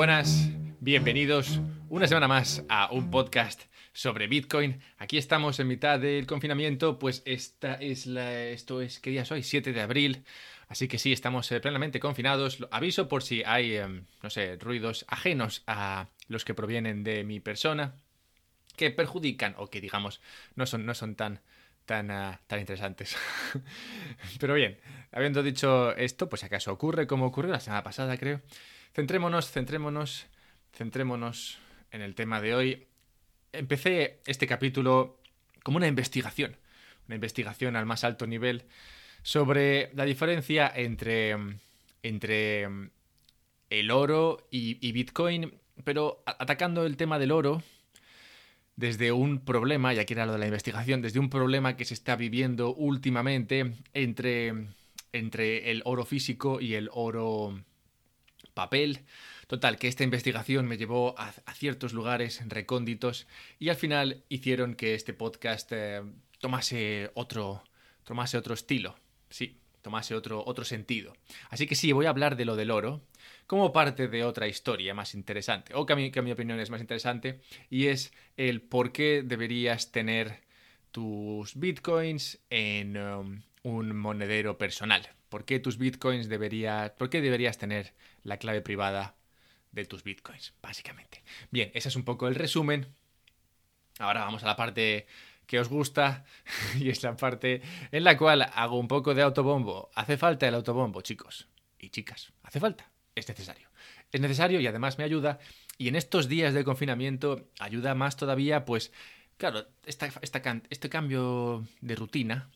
buenas, bienvenidos una semana más a un podcast sobre Bitcoin. Aquí estamos en mitad del confinamiento, pues esta es la, esto es, ¿qué día es hoy? 7 de abril. Así que sí, estamos eh, plenamente confinados. Aviso por si hay, em, no sé, ruidos ajenos a los que provienen de mi persona, que perjudican o que digamos no son, no son tan, tan, ah, tan interesantes. Pero bien, habiendo dicho esto, pues acaso ocurre como ocurrió la semana pasada, creo. Centrémonos, centrémonos, centrémonos en el tema de hoy. Empecé este capítulo como una investigación, una investigación al más alto nivel sobre la diferencia entre, entre el oro y, y Bitcoin, pero atacando el tema del oro desde un problema, ya que era lo de la investigación, desde un problema que se está viviendo últimamente entre, entre el oro físico y el oro papel. Total, que esta investigación me llevó a, ciertos lugares recónditos y al final hicieron que este podcast eh, tomase, otro, tomase otro estilo. Sí, tomase otro, otro sentido. Así que sí, voy a hablar de lo del oro como parte de otra historia más interesante, o que a, mi, que a mi opinión es más interesante, y es el por qué deberías tener tus bitcoins en um, un monedero personal. ¿Por qué tus bitcoins deberías, por qué deberías tener la clave privada de tus bitcoins, básicamente? Bien, ese es un poco el resumen. Ahora vamos a la parte que os gusta y es la parte en la cual hago un poco de autobombo. Hace falta el autobombo, chicos y chicas. Hace falta es necesario. Es necesario y además me ayuda. Y en estos días de confinamiento ayuda más todavía, pues, claro, este cambio de rutina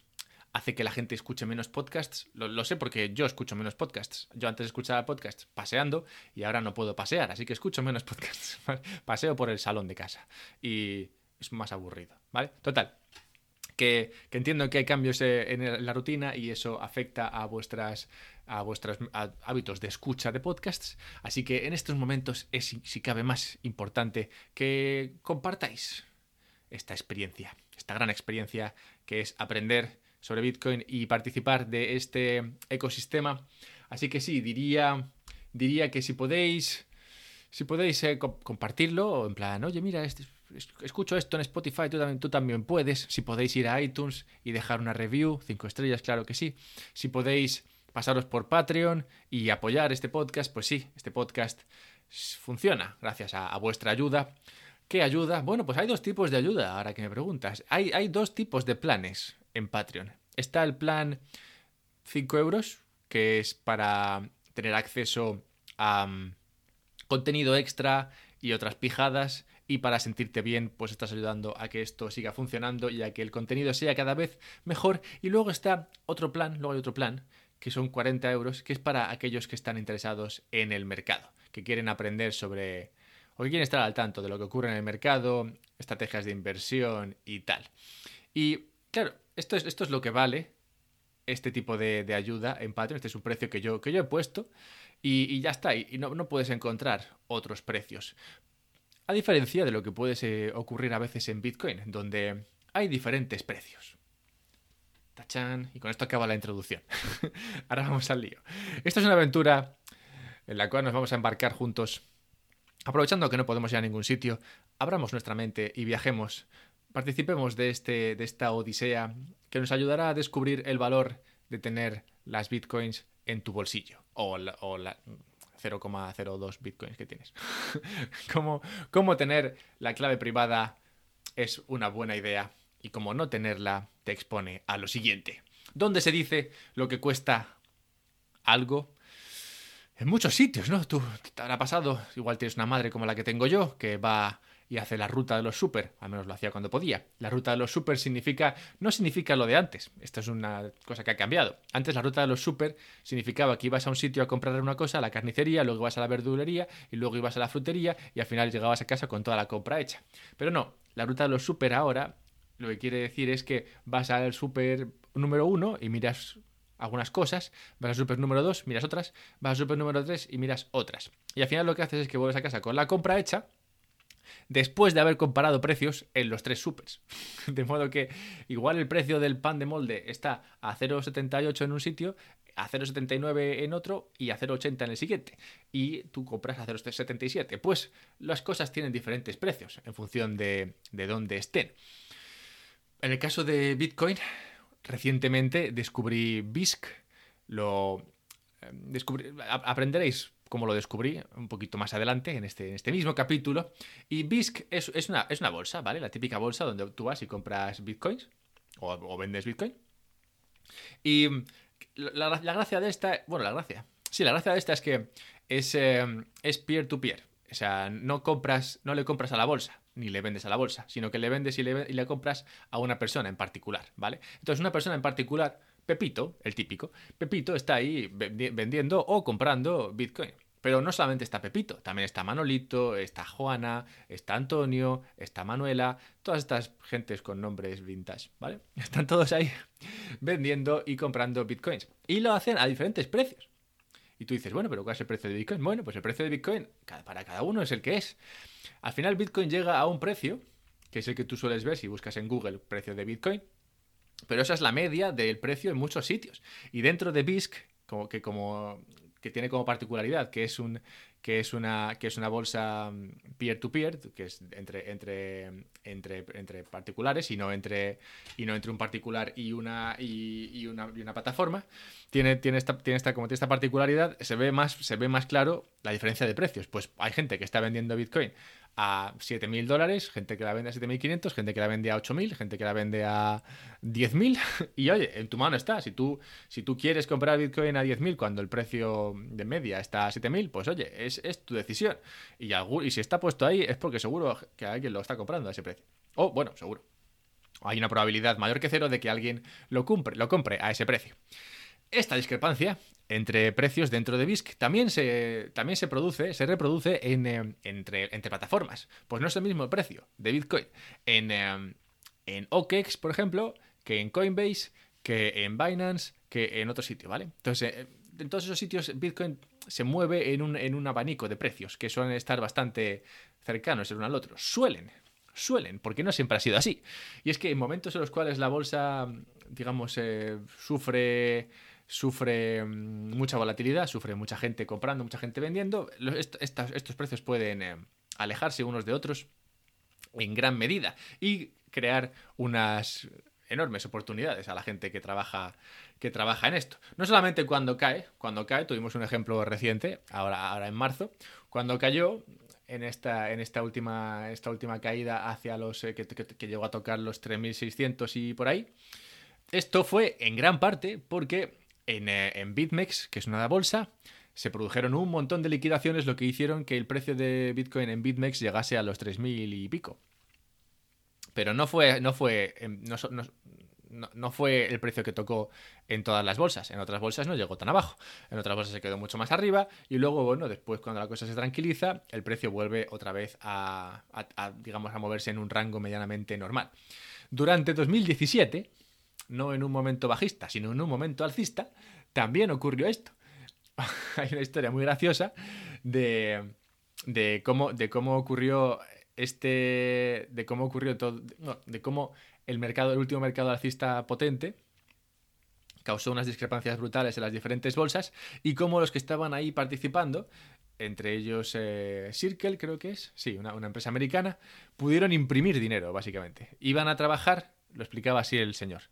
hace que la gente escuche menos podcasts. Lo, sé porque yo escucho menos podcasts. Yo antes escuchaba podcasts paseando y ahora no puedo pasear, así que escucho menos podcasts. Paseo por el salón de casa y es más aburrido, ¿vale? Total, que, entiendo que hay cambios eh, en la rutina y eso afecta a vuestras a vuestros hábitos de escucha de podcasts. Así que en estos momentos es, si cabe, más importante que compartáis esta experiencia, esta gran experiencia que es aprender sobre Bitcoin y participar de este ecosistema. Así que sí, diría, diría que si podéis, si podéis eh, compartirlo, en plan, oye, mira, este, escucho esto en Spotify, tú también, tú también puedes. Si podéis ir a iTunes y dejar una review, cinco estrellas, claro que sí. Si podéis pasaros por Patreon y apoyar este podcast, pues sí, este podcast funciona gracias a, vuestra ayuda. ¿Qué ayuda? Bueno, pues hay dos tipos de ayuda, ahora que me preguntas. Hay, hay dos tipos de planes en Patreon. Está el plan 5 euros, que es para tener acceso a mm, contenido extra y otras pijadas y para sentirte bien, pues estás ayudando a que esto siga funcionando y a que el contenido sea cada vez mejor. Y luego está otro plan, luego hay otro plan, que son 40 euros, que es para aquellos que están interesados en el mercado, que quieren aprender sobre o que quieren estar al tanto de lo que ocurre en el mercado, estrategias de inversión y tal. Y claro, esto es, esto es lo que vale este tipo de, ayuda en Patreon, este es un precio que yo, que yo he puesto y, ya está, y, no, no, puedes encontrar otros precios. A diferencia de lo que puede ocurrir a veces en Bitcoin, donde hay diferentes precios. Tachan, y con esto acaba la introducción. Ahora vamos al lío. Esta es una aventura en la cual nos vamos a embarcar juntos. Aprovechando que no podemos ir a ningún sitio, abramos nuestra mente y viajemos. Participemos de, este, de esta odisea que nos ayudará a descubrir el valor de tener las bitcoins en tu bolsillo. O la 0,02 bitcoins que tienes. cómo, cómo tener la clave privada es una buena idea y como no tenerla te expone a lo siguiente. ¿Dónde se dice lo que cuesta algo? En muchos sitios, ¿no? Tú te habrá pasado, igual tienes una madre como la que tengo yo, que va y hace la ruta de los super, al menos lo hacía cuando podía. La ruta de los super significa, no significa lo de antes, esto es una cosa que ha cambiado. Antes la ruta de los super significaba que ibas a un sitio a comprar una cosa, a la carnicería, luego ibas a la verdulería y luego ibas a la frutería y al final llegabas a casa con toda la compra hecha. Pero no, la ruta de los super ahora lo que quiere decir es que vas al super número uno y miras algunas cosas, vas al super número 2, miras otras, vas al super número 3 y miras otras. Y al final lo que haces es que vuelves a casa con la compra hecha después de haber comparado precios en los tres supers. De modo que igual el precio del pan de molde está a 0,78 en un sitio, a 0,79 en otro y a 0,80 en el siguiente. Y tú compras a 0,77. Pues las cosas tienen diferentes precios en función de, de dónde estén. En el caso de Bitcoin, recientemente descubrí BISC. Lo eh, aprenderéis cómo lo descubrí un poquito más adelante en este, en este mismo capítulo. Y BISC es, es, una, es una bolsa, ¿vale? La típica bolsa donde tú vas y compras bitcoins o, vendes bitcoin. Y la, gracia de esta, bueno, la gracia, sí, la gracia de esta es que es, em, es peer-to-peer. O sea, no compras, no le compras a la bolsa, ni le vendes a la bolsa, sino que le vendes y le, y le compras a una persona en particular, ¿vale? Entonces, una persona en particular, Pepito, el típico, Pepito está ahí vendiendo o comprando Bitcoin. Pero no solamente está Pepito, también está Manolito, está Juana, está Antonio, está Manuela, todas estas gentes con nombres vintage, ¿vale? Están todos ahí vendiendo y comprando bitcoins. Y lo hacen a diferentes precios. Y tú dices, bueno, pero ¿cuál es el precio de Bitcoin? Bueno, pues el precio de Bitcoin para cada uno es el que es. Al final Bitcoin llega a un precio, que es el que tú sueles ver si buscas en Google precio de Bitcoin, pero esa es la media del precio en muchos sitios. Y dentro de BISC, como que como que tiene como particularidad que es un que es una que es una bolsa peer to peer que es entre entre entre, entre particulares y no entre y no entre un particular y una y, una, y una plataforma tiene tiene esta tiene esta como tiene esta particularidad se ve más se ve más claro la diferencia de precios. Pues hay gente que está vendiendo bitcoin a 7.000 dólares, gente que la vende a 7.500, gente que la vende a 8.000, gente que la vende a 10.000. Y oye, en tu mano está. Si tú, si tú quieres comprar Bitcoin a 10.000 cuando el precio de media está a 7.000, pues oye, es, tu decisión. Y, y si está puesto ahí es porque seguro que alguien lo está comprando a ese precio. O bueno, seguro. Hay una probabilidad mayor que cero de que alguien lo lo compre a ese precio. Esta discrepancia entre precios dentro de BISC también se, también se produce, se reproduce en, eh, entre, entre, plataformas. Pues no es el mismo precio de Bitcoin en, eh, en OKEx, por ejemplo, que en Coinbase, que en Binance, que en otro sitio, ¿vale? Entonces, eh, en todos esos sitios Bitcoin se mueve en un, en un abanico de precios que suelen estar bastante cercanos el uno al otro. Suelen, suelen, porque no siempre ha sido así. Y es que en momentos en los cuales la bolsa, digamos, sufre sufre mm, mucha volatilidad, sufre mucha gente comprando, mucha gente vendiendo. estos precios pueden eh, alejarse unos de otros en gran medida y crear unas enormes oportunidades a la gente que trabaja que trabaja en esto. No solamente cuando cae, cuando cae, tuvimos un ejemplo reciente, ahora, ahora en marzo, cuando cayó en esta, en esta última, esta última caída hacia los eh, que, que, llegó a tocar los 3600 y por ahí. Esto fue en gran parte porque eh, en, BitMEX, que es una bolsa, se produjeron un montón de liquidaciones, lo que hicieron que el precio de Bitcoin en BitMEX llegase a los 3.000 y pico. Pero no fue, no fue, em, no, fue el precio que tocó en todas las bolsas. En otras bolsas no llegó tan abajo. En otras bolsas se quedó mucho más arriba. Y luego, bueno, después cuando la cosa se tranquiliza, el precio vuelve otra vez a, a digamos, a moverse en un rango medianamente normal. Durante 2017 no en un momento bajista, sino en un momento alcista, también ocurrió esto. Hay una historia muy graciosa de, de, cómo, de cómo ocurrió este. de cómo ocurrió todo. de cómo el mercado, el último mercado alcista potente causó unas discrepancias brutales en las diferentes bolsas y cómo los que estaban ahí participando, entre ellos eh, Circle creo que es, sí, una, una, empresa americana, pudieron imprimir dinero, básicamente. Iban a trabajar, lo explicaba así el señor,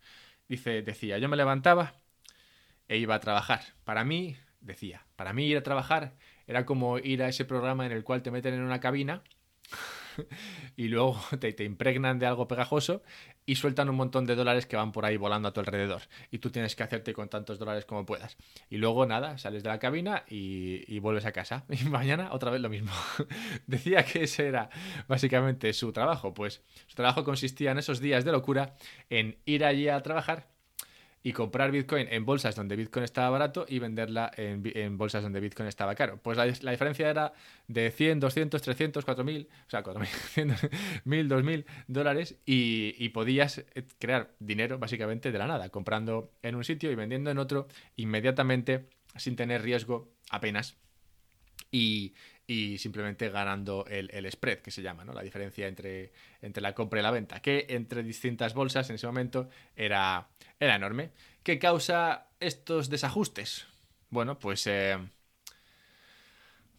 Dice, decía, yo me levantaba e iba a trabajar. Para mí, decía, para mí ir a trabajar era como ir a ese programa en el cual te meten en una cabina y luego te, impregnan de algo pegajoso y sueltan un montón de dólares que van por ahí volando a tu alrededor. Y tú tienes que hacerte con tantos dólares como puedas. Y luego nada, sales de la cabina y, y vuelves a casa. Y mañana otra vez lo mismo. Decía que ese era básicamente su trabajo. Pues su trabajo consistía en esos días de locura en ir allí a trabajar y comprar Bitcoin en bolsas donde Bitcoin estaba barato y venderla en, bolsas donde Bitcoin estaba caro. Pues la, diferencia era de 100, 200, 300, 4.000, o sea, 4.000, 1.000, 2.000 dólares y, y, podías eh, crear dinero básicamente de la nada, comprando en un sitio y vendiendo en otro inmediatamente sin tener riesgo apenas. Y, y simplemente ganando el, el, spread, que se llama, ¿no? La diferencia entre, entre la compra y la venta, que entre distintas bolsas en ese momento era, era enorme. ¿Qué causa estos desajustes? Bueno, pues... Eh,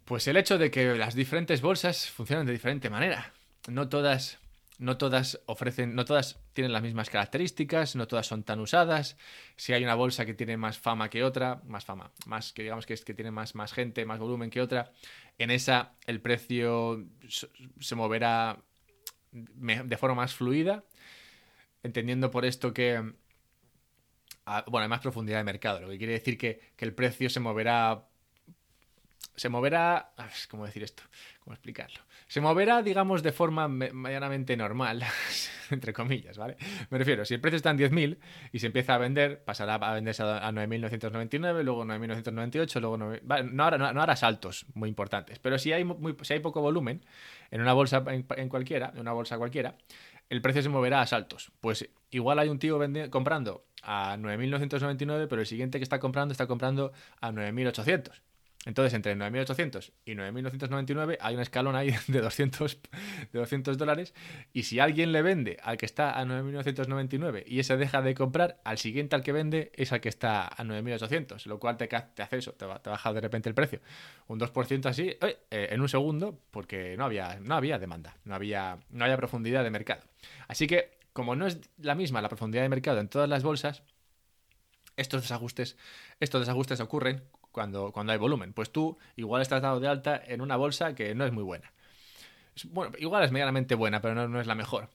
pues el hecho de que las diferentes bolsas funcionan de diferente manera. No todas no todas ofrecen, no todas tienen las mismas características, no todas son tan usadas. Si hay una bolsa que tiene más fama que otra, más fama, más que digamos que es que tiene más, más gente, más volumen que otra, en esa el precio se moverá de forma más fluida, entendiendo por esto que ah, bueno, hay más profundidad de mercado, lo que quiere decir que, que el precio se moverá se moverá. ¿Cómo decir esto? ¿Cómo explicarlo? Se moverá, digamos, de forma medianamente normal, entre comillas, ¿vale? Me refiero, si el precio está en 10.000 y se empieza a vender, pasará a venderse a 9.999, luego 9.998, luego. no, hará, no, hará, saltos muy importantes, pero si hay, si hay poco volumen en una bolsa en, cualquiera, en una bolsa cualquiera, el precio se moverá a saltos. Pues igual hay un tío comprando a 9.999, pero el siguiente que está comprando está comprando a 9.800. Entonces, entre 9.800 y 9.999 hay un escalón ahí de 200, de 200 dólares. Y si alguien le vende al que está a 9.999 y ese deja de comprar, al siguiente al que vende es al que está a 9.800. Lo cual te, te hace eso, te, baja de repente el precio. Un 2% así eh, en un segundo porque no había, no había demanda, no había, no había profundidad de mercado. Así que, como no es la misma la profundidad de mercado en todas las bolsas, estos desajustes, estos desajustes ocurren cuando, cuando hay volumen. Pues tú igual estás dado de alta en una bolsa que no es muy buena. Bueno, igual es medianamente buena, pero no, no es la mejor.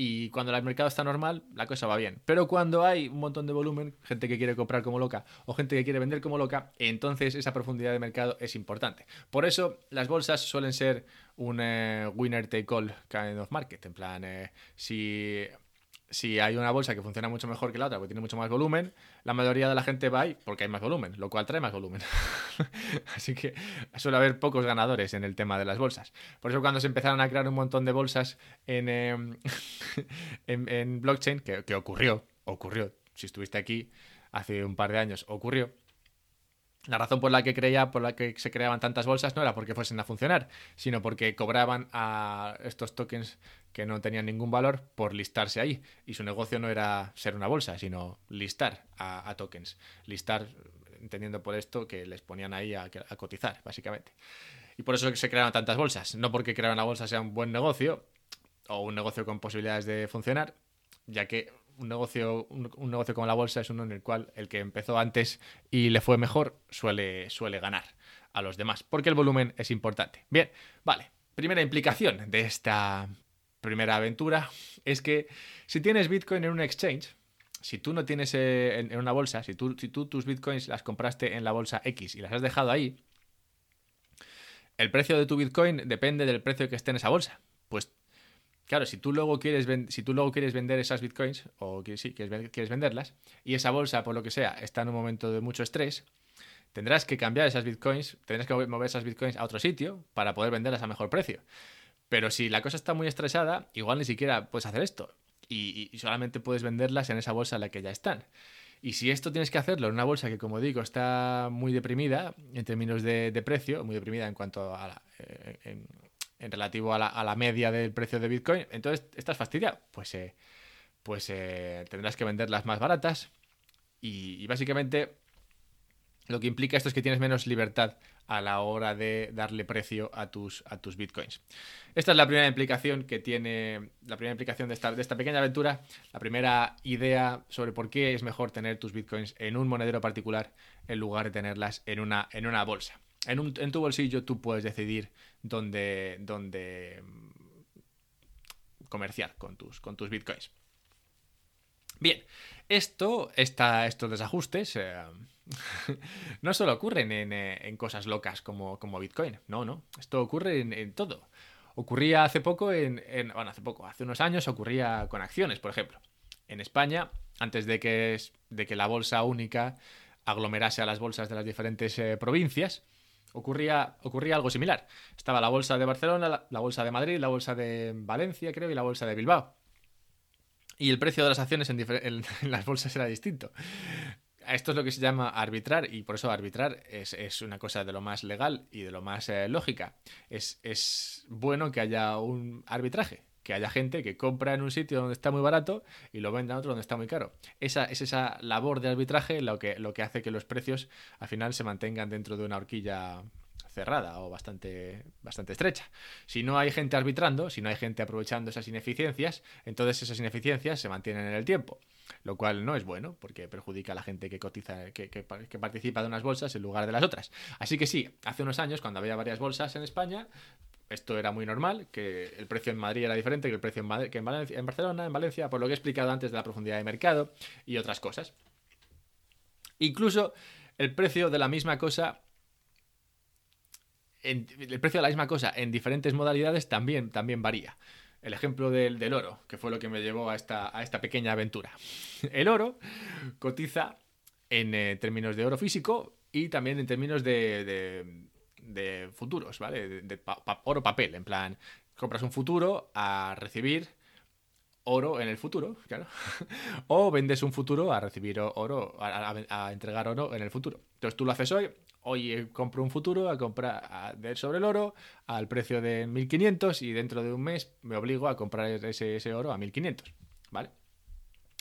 Y cuando el mercado está normal, la cosa va bien. Pero cuando hay un montón de volumen, gente que quiere comprar como loca o gente que quiere vender como loca, entonces esa profundidad de mercado es importante. Por eso las bolsas suelen ser un eh, winner take all kind of market. En plan, eh, si si hay una bolsa que funciona mucho mejor que la otra, porque tiene mucho más volumen, la mayoría de la gente va ahí porque hay más volumen, lo cual trae más volumen. Así que suele haber pocos ganadores en el tema de las bolsas. Por eso cuando se empezaron a crear un montón de bolsas en, em, en, blockchain, que, que ocurrió, ocurrió, si estuviste aquí hace un par de años, ocurrió, la razón por la que creía, por la que se creaban tantas bolsas no era porque fuesen a funcionar, sino porque cobraban a estos tokens que no tenían ningún valor por listarse ahí. Y su negocio no era ser una bolsa, sino listar a, tokens. Listar, entendiendo por esto que les ponían ahí a, a, cotizar, básicamente. Y por eso se crearon tantas bolsas. No porque crear una bolsa sea un buen negocio o un negocio con posibilidades de funcionar, ya que un negocio, un, negocio como la bolsa es uno en el cual el que empezó antes y le fue mejor suele, suele ganar a los demás, porque el volumen es importante. Bien, vale. Primera implicación de esta primera aventura es que si tienes Bitcoin en un exchange, si tú no tienes eh, en, una bolsa, si tú, si tú tus Bitcoins las compraste en la bolsa X y las has dejado ahí, el precio de tu Bitcoin depende del precio que esté en esa bolsa. Pues Claro, si tú luego quieres, si tú luego quieres vender esas bitcoins, o sí, quieres, quieres venderlas, y esa bolsa, por lo que sea, está en un momento de mucho estrés, tendrás que cambiar esas bitcoins, tendrás que mover esas bitcoins a otro sitio para poder venderlas a mejor precio. Pero si la cosa está muy estresada, igual ni siquiera puedes hacer esto. Y, solamente puedes venderlas en esa bolsa en la que ya están. Y si esto tienes que hacerlo en una bolsa que, como digo, está muy deprimida en términos de, precio, muy deprimida en cuanto a la, eh, en relativo a la, media del precio de Bitcoin, entonces estás fastidiado. Pues, eh, pues eh, tendrás que venderlas más baratas y, básicamente lo que implica esto es que tienes menos libertad a la hora de darle precio a tus, a tus bitcoins. Esta es la primera implicación que tiene, la primera implicación de esta, de esta pequeña aventura, la primera idea sobre por qué es mejor tener tus bitcoins en un monedero particular en lugar de tenerlas en una, en una bolsa en, tu bolsillo tú puedes decidir dónde, dónde mm, comerciar con tus, con tus bitcoins. Bien, esto, estos desajustes eh, no solo ocurren eh, en, cosas locas como, como, Bitcoin, no, no, esto ocurre en, todo. Ocurría hace poco, en, bueno, hace poco, hace unos años ocurría con acciones, por ejemplo. En España, antes de que, de que la bolsa única aglomerase a las bolsas de las diferentes eh, provincias, ocurría, ocurría algo similar. Estaba la bolsa de Barcelona, la, bolsa de Madrid, la bolsa de Valencia, creo, y la bolsa de Bilbao. Y el precio de las acciones en, las bolsas era distinto. esto es lo que se llama arbitrar y por eso arbitrar es, una cosa de lo más legal y de lo más eh, lógica. Es, es bueno que haya un arbitraje, que haya gente que compra en un sitio donde está muy barato y lo venda en otro donde está muy caro. Esa es esa labor de arbitraje lo que, lo que hace que los precios al final se mantengan dentro de una horquilla cerrada o bastante, bastante estrecha. Si no hay gente arbitrando, si no hay gente aprovechando esas ineficiencias, entonces esas ineficiencias se mantienen en el tiempo, lo cual no es bueno porque perjudica a la gente que cotiza, que, que, participa de unas bolsas en lugar de las otras. Así que sí, hace unos años, cuando había varias bolsas en España, esto era muy normal, que el precio en Madrid era diferente que el precio en, que en, en Barcelona, en Valencia, por lo que he explicado antes de la profundidad de mercado y otras cosas. Incluso el precio de la misma cosa el precio de la misma cosa en diferentes modalidades también, también varía. El ejemplo del, del, oro, que fue lo que me llevó a esta, a esta pequeña aventura. El oro cotiza en eh, términos de oro físico y también en términos de, futuros, ¿vale? De, oro papel, en plan, compras un futuro a recibir oro en el futuro, claro. o vendes un futuro a recibir oro, a, entregar oro en el futuro. Entonces tú lo haces hoy, hoy compro un futuro a comprar sobre el oro al precio de 1500 y dentro de un mes me obligo a comprar ese, oro a 1500, ¿vale?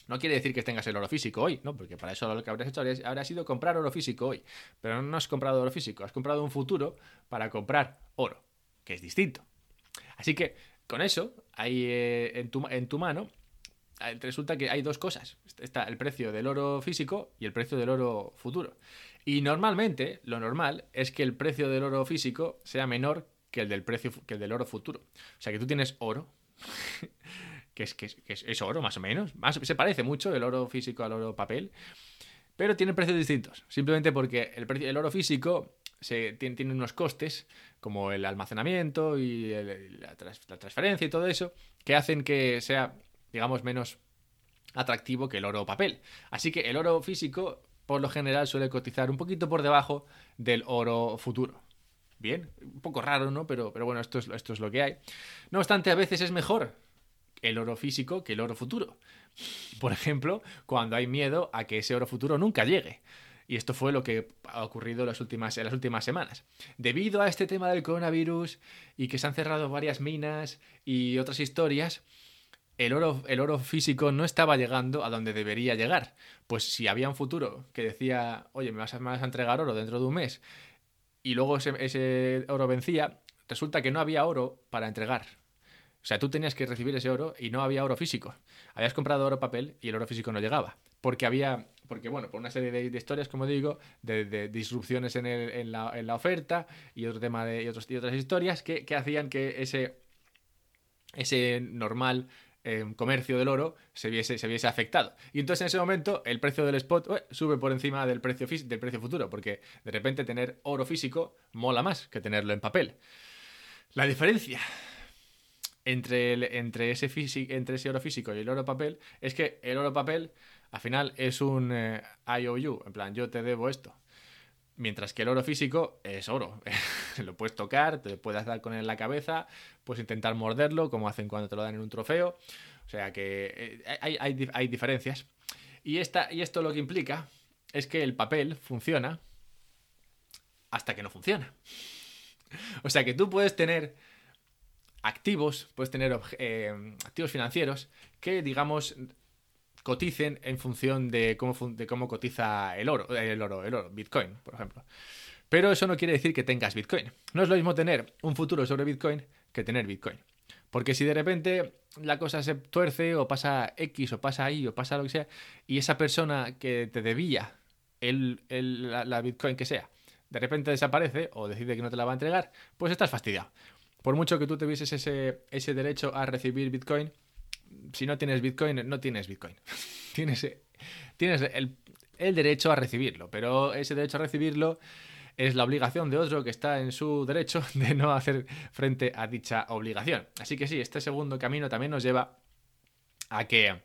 No quiere decir que tengas el oro físico hoy, ¿no? Porque para eso lo que habrías hecho habría sido comprar oro físico hoy. Pero no has comprado oro físico, has comprado un futuro para comprar oro, que es distinto. Así que con eso, hay eh, en, tu, en tu mano, eh, resulta que hay dos cosas. Está el precio del oro físico y el precio del oro futuro. Y normalmente, lo normal es que el precio del oro físico sea menor que el del precio que el del oro futuro. O sea que tú tienes oro, que, es, que, es, oro más o menos. Más, se parece mucho el oro físico al oro papel, pero tiene precios distintos. Simplemente porque el, oro físico tiene, unos costes, como el almacenamiento y la, la transferencia y todo eso, que hacen que sea, digamos, menos atractivo que el oro papel. Así que el oro físico por lo general suele cotizar un poquito por debajo del oro futuro. Bien, un poco raro, ¿no? Pero, pero bueno, esto es, esto es lo que hay. No obstante, a veces es mejor el oro físico que el oro futuro. Por ejemplo, cuando hay miedo a que ese oro futuro nunca llegue. Y esto fue lo que ha ocurrido las últimas, en las últimas semanas. Debido a este tema del coronavirus y que se han cerrado varias minas y otras historias, el oro, el oro físico no estaba llegando a donde debería llegar. Pues si había un futuro que decía, oye, me vas a entregar oro dentro de un mes, y luego ese, oro vencía, resulta que no había oro para entregar. O sea, tú tenías que recibir ese oro y no había oro físico. Habías comprado oro papel y el oro físico no llegaba. Porque había, porque bueno, por una serie de, historias, como digo, de, disrupciones en, la, oferta y otro tema de y otros, otras historias que, hacían que ese, ese normal comercio del oro se viese, se viese afectado. Y entonces en ese momento el precio del spot sube por encima del precio, del precio futuro, porque de repente tener oro físico mola más que tenerlo en papel. La diferencia entre, entre, ese, entre ese oro físico y el oro papel es que el oro papel al final es un eh, IOU, en plan, yo te debo esto. Mientras que el oro físico es oro. lo puedes tocar, te puedes dar con él en la cabeza, puedes intentar morderlo, como hacen cuando te lo dan en un trofeo. O sea que eh, hay, hay, diferencias. Y, esta, y esto lo que implica es que el papel funciona hasta que no funciona. O sea que tú puedes tener activos, puedes tener eh, activos financieros que, digamos, coticen en función de cómo, de cómo cotiza el oro, el oro, el oro, Bitcoin, por ejemplo. Pero eso no quiere decir que tengas Bitcoin. No es lo mismo tener un futuro sobre Bitcoin que tener Bitcoin. Porque si de repente la cosa se tuerce o pasa X o pasa Y o pasa lo que sea, y esa persona que te debía el, la, Bitcoin que sea, de repente desaparece o decide que no te la va a entregar, pues estás fastidiado. Por mucho que tú tuvieses ese, ese derecho a recibir Bitcoin, si no tienes Bitcoin, no tienes Bitcoin. tienes tienes el, derecho a recibirlo, pero ese derecho a recibirlo es la obligación de otro que está en su derecho de no hacer frente a dicha obligación. Así que sí, este segundo camino también nos lleva a que,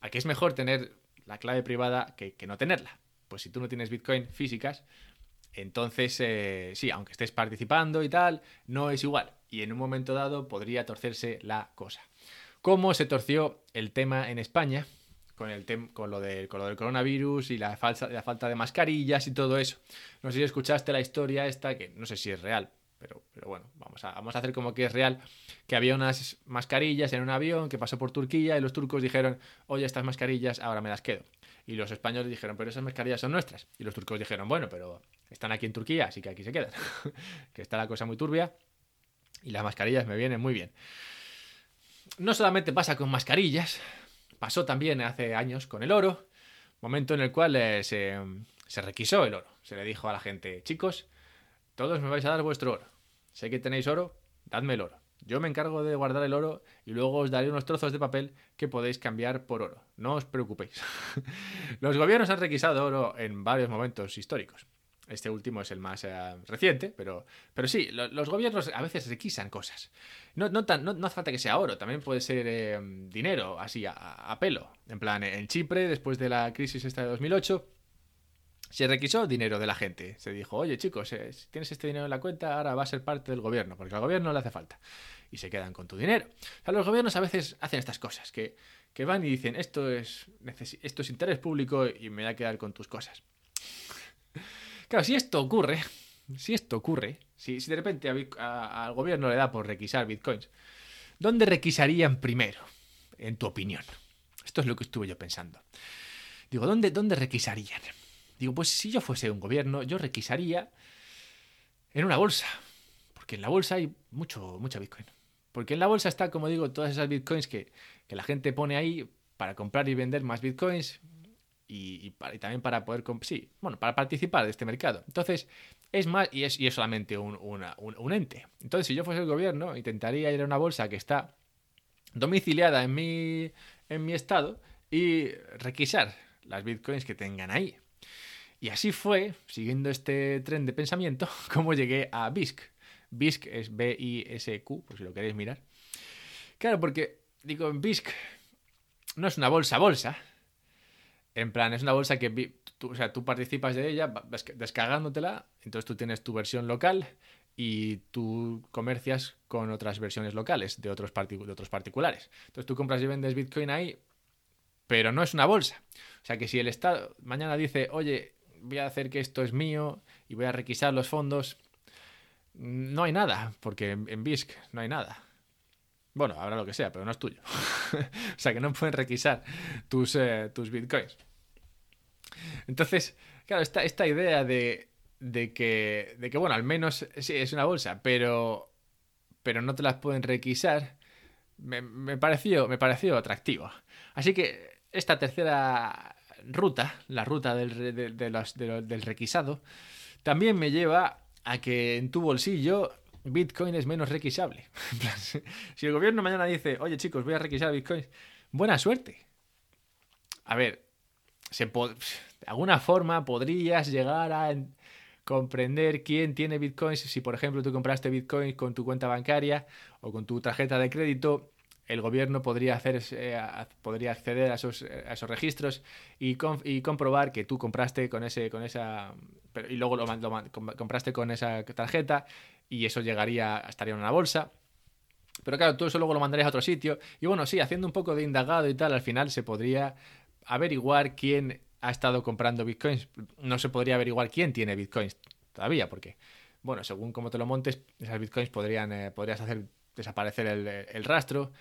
a que es mejor tener la clave privada que, no tenerla. Pues si tú no tienes Bitcoin físicas, entonces eh, sí, aunque estés participando y tal, no es igual. Y en un momento dado podría torcerse la cosa cómo se torció el tema en España con, el del, con lo del coronavirus y la falta de mascarillas y todo eso. No sé si escuchaste la historia esta, que no sé si es real, pero, pero bueno, vamos a, vamos a hacer como que es real, que había unas mascarillas en un avión que pasó por Turquía y los turcos dijeron, oye, estas mascarillas ahora me las quedo. Y los españoles dijeron, pero esas mascarillas son nuestras. Y los turcos dijeron, bueno, pero están aquí en Turquía, así que aquí se quedan. que está la cosa muy turbia y las mascarillas me vienen muy bien. No solamente pasa con mascarillas, pasó también hace años con el oro, momento en el cual eh, se, se requisó el oro. Se le dijo a la gente, chicos, todos me vais a dar vuestro oro. Sé que tenéis oro, dadme el oro. Yo me encargo de guardar el oro y luego os daré unos trozos de papel que podéis cambiar por oro. No os preocupéis. Los gobiernos han requisado oro en varios momentos históricos. Este último es el más eh, reciente, pero, pero sí, los gobiernos a veces requisan cosas. No, no, no, hace falta que sea oro, también puede ser eh, dinero, así, a, pelo. En plan, en Chipre, después de la crisis esta de 2008, se requisó dinero de la gente. Se dijo, oye chicos, eh, si tienes este dinero en la cuenta, ahora va a ser parte del gobierno, porque al gobierno le hace falta. Y se quedan con tu dinero. O sea, los gobiernos a veces hacen estas cosas, que, que van y dicen, esto es, esto es interés público y me voy a quedar con tus cosas. Claro, si esto ocurre, si esto ocurre, si, de repente al gobierno le da por requisar bitcoins, ¿dónde requisarían primero, en tu opinión? Esto es lo que estuve yo pensando. Digo, ¿dónde, dónde requisarían? Digo, pues si yo fuese un gobierno, yo requisaría en una bolsa. Porque en la bolsa hay mucho, mucha bitcoin. Porque en la bolsa está, como digo, todas esas bitcoins que, que la gente pone ahí para comprar y vender más bitcoins y, también para poder, sí, bueno, para participar de este mercado. Entonces, es más, y es, y es solamente un, un, ente. Entonces, si yo fuese el gobierno, intentaría ir a una bolsa que está domiciliada en mi, en mi estado y requisar las bitcoins que tengan ahí. Y así fue, siguiendo este tren de pensamiento, como llegué a BISC. BISC es B-I-S-Q, por si lo queréis mirar. Claro, porque, digo, BISC no es una bolsa bolsa, en plan, es una bolsa que tú, participas de ella descargándotela, entonces tú tienes tu versión local y tú comercias con otras versiones locales de otros, particulares. Entonces tú compras y vendes Bitcoin ahí, pero no es una bolsa. O sea que si el Estado mañana dice, oye, voy a hacer que esto es mío y voy a requisar los fondos, no hay nada, porque en, BISC no hay nada. Bueno, habrá lo que sea, pero no es tuyo. o sea que no pueden requisar tus, eh, tus bitcoins. Entonces, claro, esta, esta idea de, de, que, de que, bueno, al menos sí, es una bolsa, pero, pero no te las pueden requisar, me, me, pareció, me pareció atractivo. Así que esta tercera ruta, la ruta del, de, del requisado, también me lleva a que en tu bolsillo Bitcoin es menos requisable. si el gobierno mañana dice, oye chicos, voy a requisar Bitcoin, buena suerte. A ver, de alguna forma podrías llegar a comprender quién tiene bitcoins. Si, por ejemplo, tú compraste bitcoins con tu cuenta bancaria o con tu tarjeta de crédito, el gobierno podría, hacer, eh, podría acceder a esos, esos registros y, y, comprobar que tú compraste con ese con esa y luego lo, compraste con esa tarjeta y eso llegaría estaría en una bolsa pero claro tú eso luego lo mandarías a otro sitio y bueno sí haciendo un poco de indagado y tal al final se podría averiguar quién ha estado comprando bitcoins. No se podría averiguar quién tiene bitcoins todavía, porque, bueno, según cómo te lo montes, esas bitcoins podrían, eh, podrías hacer desaparecer el, rastro.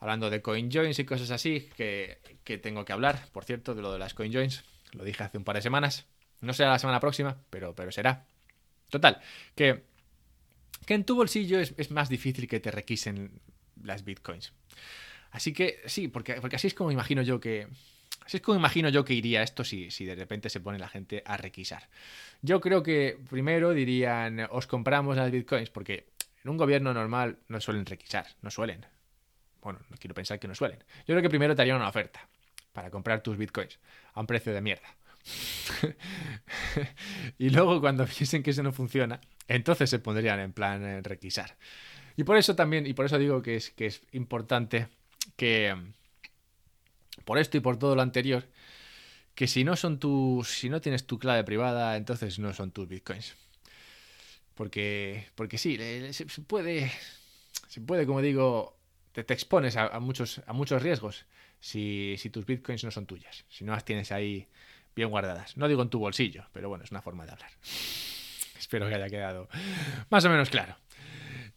Hablando de CoinJoins y cosas así, que, tengo que hablar, por cierto, de lo de las CoinJoins. Lo dije hace un par de semanas. No será la semana próxima, pero, pero será. Total, que, que en tu bolsillo es, es más difícil que te requisen las bitcoins. Así que sí, porque, porque así es como imagino yo que, Así es como imagino yo que iría esto si, si de repente se pone la gente a requisar. Yo creo que primero dirían, os compramos las bitcoins, porque en un gobierno normal no suelen requisar, no suelen. Bueno, no quiero pensar que no suelen. Yo creo que primero te harían una oferta para comprar tus bitcoins a un precio de mierda. y luego cuando viesen que eso no funciona, entonces se pondrían en plan en requisar. Y por eso también, y por eso digo que es, que es importante que, por esto y por todo lo anterior, que si no son tus, si no tienes tu clave privada, entonces no son tus bitcoins. Porque, porque sí, se puede, se puede, como digo, te, expones a, muchos, a muchos riesgos si, si tus bitcoins no son tuyas, si no las tienes ahí bien guardadas. No digo en tu bolsillo, pero bueno, es una forma de hablar. Espero que haya quedado más o menos claro.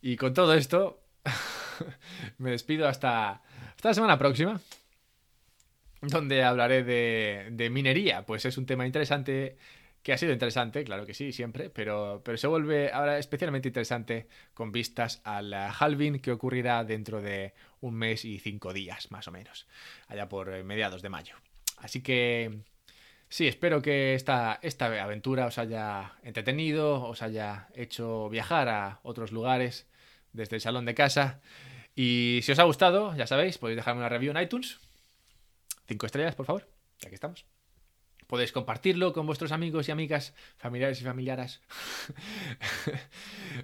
Y con todo esto, me despido hasta, hasta la semana próxima, donde hablaré de, minería. Pues es un tema interesante que ha sido interesante, claro que sí, siempre, pero, pero se vuelve ahora especialmente interesante con vistas al halving que ocurrirá dentro de un mes y cinco días, más o menos, allá por eh, mediados de mayo. Así que sí, espero que esta, esta aventura os haya entretenido, os haya hecho viajar a otros lugares desde el salón de casa. Y si os ha gustado, ya sabéis, podéis dejarme una review en iTunes. Cinco estrellas, por favor. Aquí estamos. Podéis compartirlo con vuestros amigos y amigas, familiares y familiaras.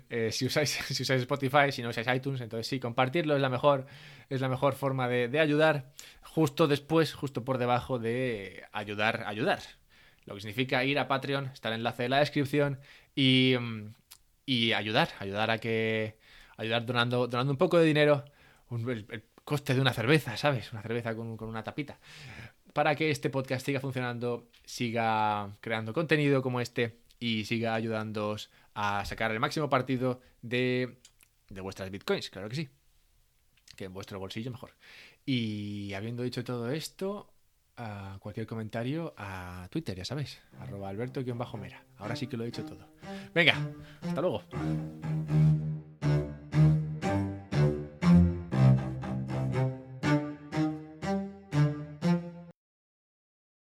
Eh, si, usáis, si usáis Spotify, si no usáis iTunes, entonces sí, compartirlo es la mejor, es la mejor forma de, ayudar. Justo después, justo por debajo de ayudar, ayudar. Lo que significa ir a Patreon, está el enlace en la descripción y, y ayudar, ayudar a que, ayudar donando, donando un poco de dinero, el, coste de una cerveza, ¿sabes? Una cerveza con, con una tapita para que este podcast siga funcionando, siga creando contenido como este y siga ayudándoos a sacar el máximo partido de, de vuestras bitcoins, claro que sí. Que en vuestro bolsillo mejor. Y habiendo dicho todo esto, a cualquier comentario a Twitter, ya sabéis, arroba alberto-mera. Ahora sí que lo he dicho todo. Venga, hasta luego.